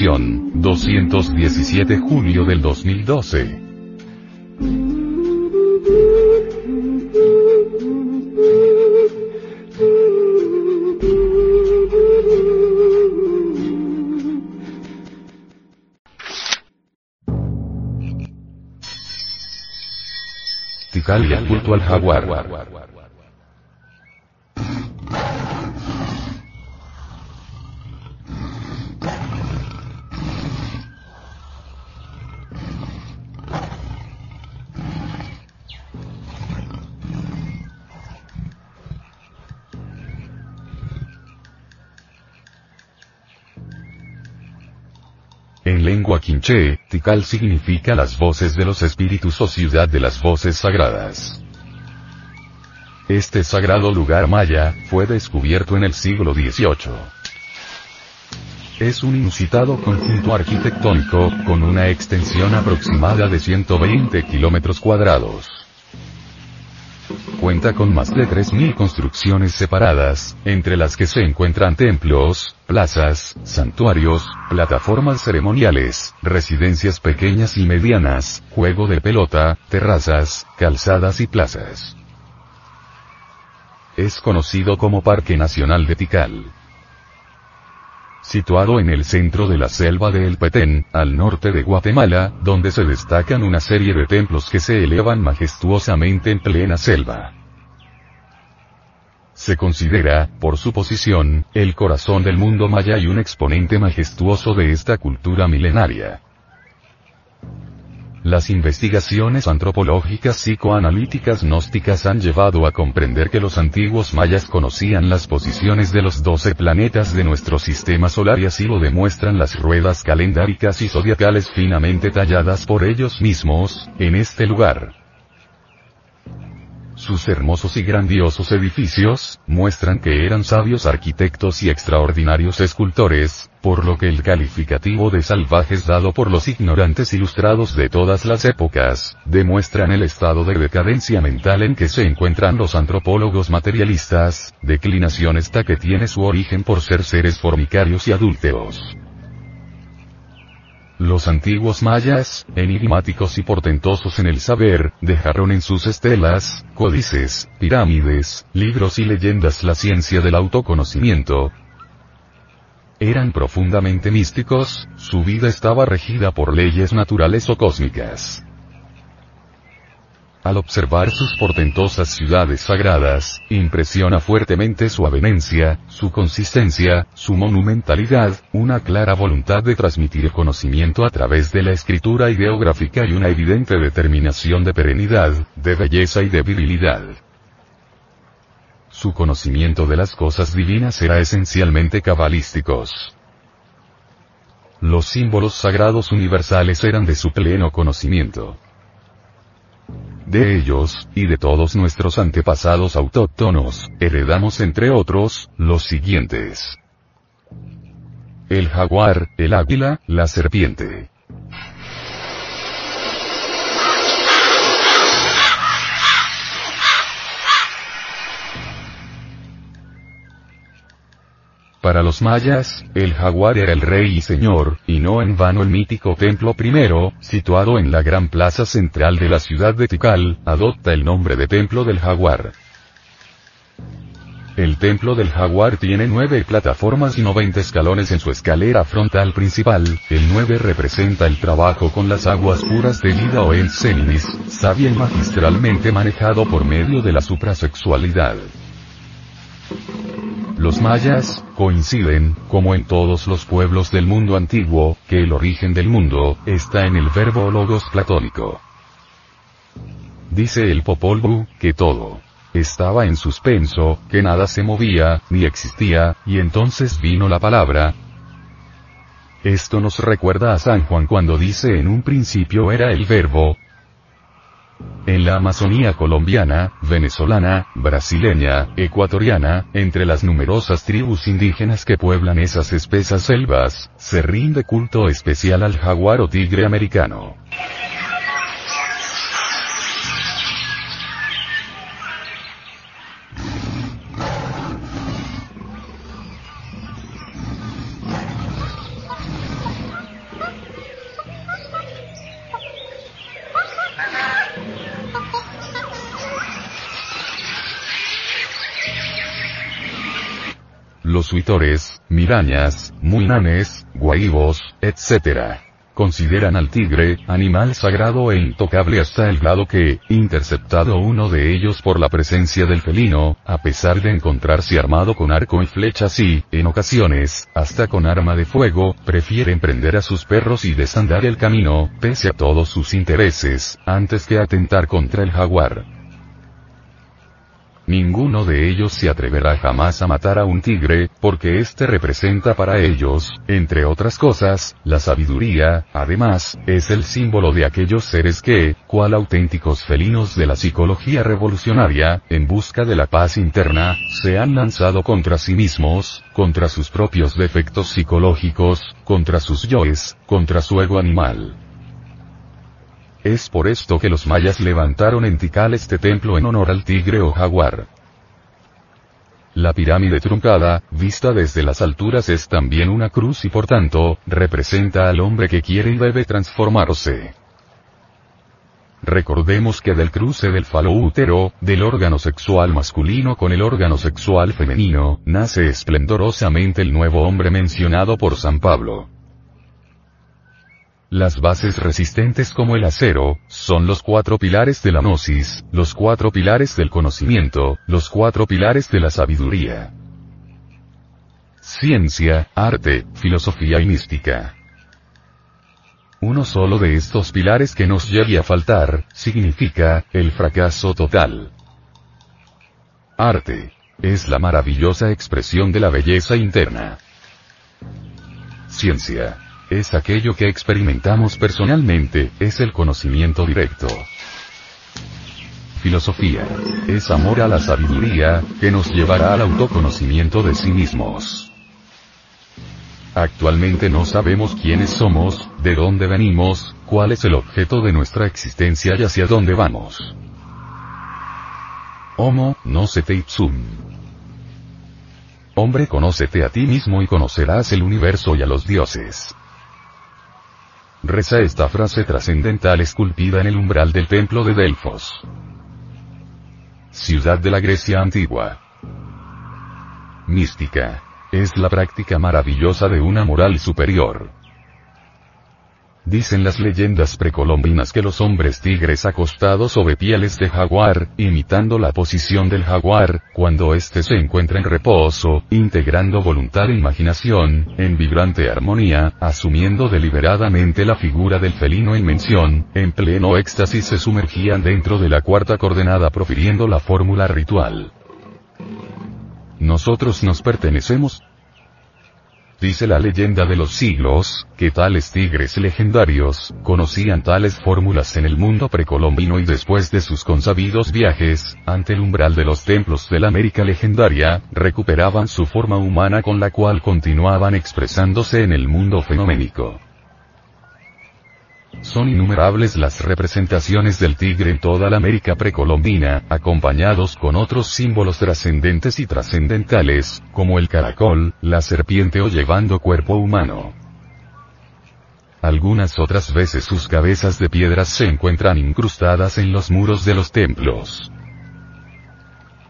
Edición, 217 julio del 2012. Ticalia culto al jaguar. En lengua quinché, Tikal significa las voces de los espíritus o ciudad de las voces sagradas. Este sagrado lugar maya, fue descubierto en el siglo XVIII. Es un inusitado conjunto arquitectónico, con una extensión aproximada de 120 kilómetros cuadrados. Cuenta con más de 3.000 construcciones separadas, entre las que se encuentran templos, plazas, santuarios, plataformas ceremoniales, residencias pequeñas y medianas, juego de pelota, terrazas, calzadas y plazas. Es conocido como Parque Nacional de Tikal. Situado en el centro de la selva de El Petén, al norte de Guatemala, donde se destacan una serie de templos que se elevan majestuosamente en plena selva. Se considera, por su posición, el corazón del mundo maya y un exponente majestuoso de esta cultura milenaria. Las investigaciones antropológicas psicoanalíticas gnósticas han llevado a comprender que los antiguos mayas conocían las posiciones de los doce planetas de nuestro sistema solar y así lo demuestran las ruedas calendáricas y zodiacales finamente talladas por ellos mismos, en este lugar. Sus hermosos y grandiosos edificios, muestran que eran sabios arquitectos y extraordinarios escultores, por lo que el calificativo de salvajes dado por los ignorantes ilustrados de todas las épocas, demuestran el estado de decadencia mental en que se encuentran los antropólogos materialistas, declinación esta que tiene su origen por ser seres formicarios y adúlteros. Los antiguos mayas, enigmáticos y portentosos en el saber, dejaron en sus estelas, códices, pirámides, libros y leyendas la ciencia del autoconocimiento. Eran profundamente místicos, su vida estaba regida por leyes naturales o cósmicas. Al observar sus portentosas ciudades sagradas, impresiona fuertemente su avenencia, su consistencia, su monumentalidad, una clara voluntad de transmitir conocimiento a través de la escritura ideográfica y una evidente determinación de perenidad, de belleza y de virilidad. Su conocimiento de las cosas divinas era esencialmente cabalísticos. Los símbolos sagrados universales eran de su pleno conocimiento de ellos, y de todos nuestros antepasados autóctonos, heredamos entre otros, los siguientes. El jaguar, el águila, la serpiente. Para los mayas, el jaguar era el rey y señor, y no en vano el mítico templo primero, situado en la gran plaza central de la ciudad de Tikal, adopta el nombre de templo del jaguar. El templo del jaguar tiene nueve plataformas y 90 escalones en su escalera frontal principal, el 9 representa el trabajo con las aguas puras de vida o el seninis, sabia y magistralmente manejado por medio de la suprasexualidad. Los mayas, coinciden, como en todos los pueblos del mundo antiguo, que el origen del mundo, está en el verbo logos platónico. Dice el Popol Vuh, que todo estaba en suspenso, que nada se movía, ni existía, y entonces vino la palabra. Esto nos recuerda a San Juan cuando dice en un principio era el verbo, en la Amazonía colombiana, venezolana, brasileña, ecuatoriana, entre las numerosas tribus indígenas que pueblan esas espesas selvas, se rinde culto especial al jaguar o tigre americano. Los huitores, mirañas, muinanes, guaibos, etc consideran al tigre, animal sagrado e intocable hasta el grado que, interceptado uno de ellos por la presencia del felino, a pesar de encontrarse armado con arco y flechas y, en ocasiones, hasta con arma de fuego, prefieren prender a sus perros y desandar el camino, pese a todos sus intereses, antes que atentar contra el jaguar. Ninguno de ellos se atreverá jamás a matar a un tigre, porque éste representa para ellos, entre otras cosas, la sabiduría, además, es el símbolo de aquellos seres que, cual auténticos felinos de la psicología revolucionaria, en busca de la paz interna, se han lanzado contra sí mismos, contra sus propios defectos psicológicos, contra sus yoes, contra su ego animal. Es por esto que los mayas levantaron en Tikal este templo en honor al tigre o jaguar. La pirámide truncada, vista desde las alturas es también una cruz y por tanto, representa al hombre que quiere y debe transformarse. Recordemos que del cruce del falo útero, del órgano sexual masculino con el órgano sexual femenino, nace esplendorosamente el nuevo hombre mencionado por San Pablo. Las bases resistentes como el acero, son los cuatro pilares de la gnosis, los cuatro pilares del conocimiento, los cuatro pilares de la sabiduría. Ciencia, arte, filosofía y mística. Uno solo de estos pilares que nos llegue a faltar, significa, el fracaso total. Arte. Es la maravillosa expresión de la belleza interna. Ciencia es aquello que experimentamos personalmente, es el conocimiento directo. Filosofía. Es amor a la sabiduría, que nos llevará al autoconocimiento de sí mismos. Actualmente no sabemos quiénes somos, de dónde venimos, cuál es el objeto de nuestra existencia y hacia dónde vamos. Homo, no se te ipsum. Hombre, conócete a ti mismo y conocerás el universo y a los dioses. Reza esta frase trascendental esculpida en el umbral del templo de Delfos. Ciudad de la Grecia antigua. Mística. Es la práctica maravillosa de una moral superior. Dicen las leyendas precolombinas que los hombres tigres acostados sobre pieles de jaguar, imitando la posición del jaguar, cuando éste se encuentra en reposo, integrando voluntad e imaginación, en vibrante armonía, asumiendo deliberadamente la figura del felino en mención, en pleno éxtasis se sumergían dentro de la cuarta coordenada profiriendo la fórmula ritual. Nosotros nos pertenecemos, Dice la leyenda de los siglos, que tales tigres legendarios, conocían tales fórmulas en el mundo precolombino y después de sus consabidos viajes, ante el umbral de los templos de la América legendaria, recuperaban su forma humana con la cual continuaban expresándose en el mundo fenoménico. Son innumerables las representaciones del tigre en toda la América precolombina, acompañados con otros símbolos trascendentes y trascendentales, como el caracol, la serpiente o llevando cuerpo humano. Algunas otras veces sus cabezas de piedras se encuentran incrustadas en los muros de los templos.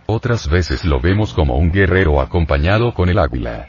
Otras veces lo vemos como un guerrero acompañado con el águila.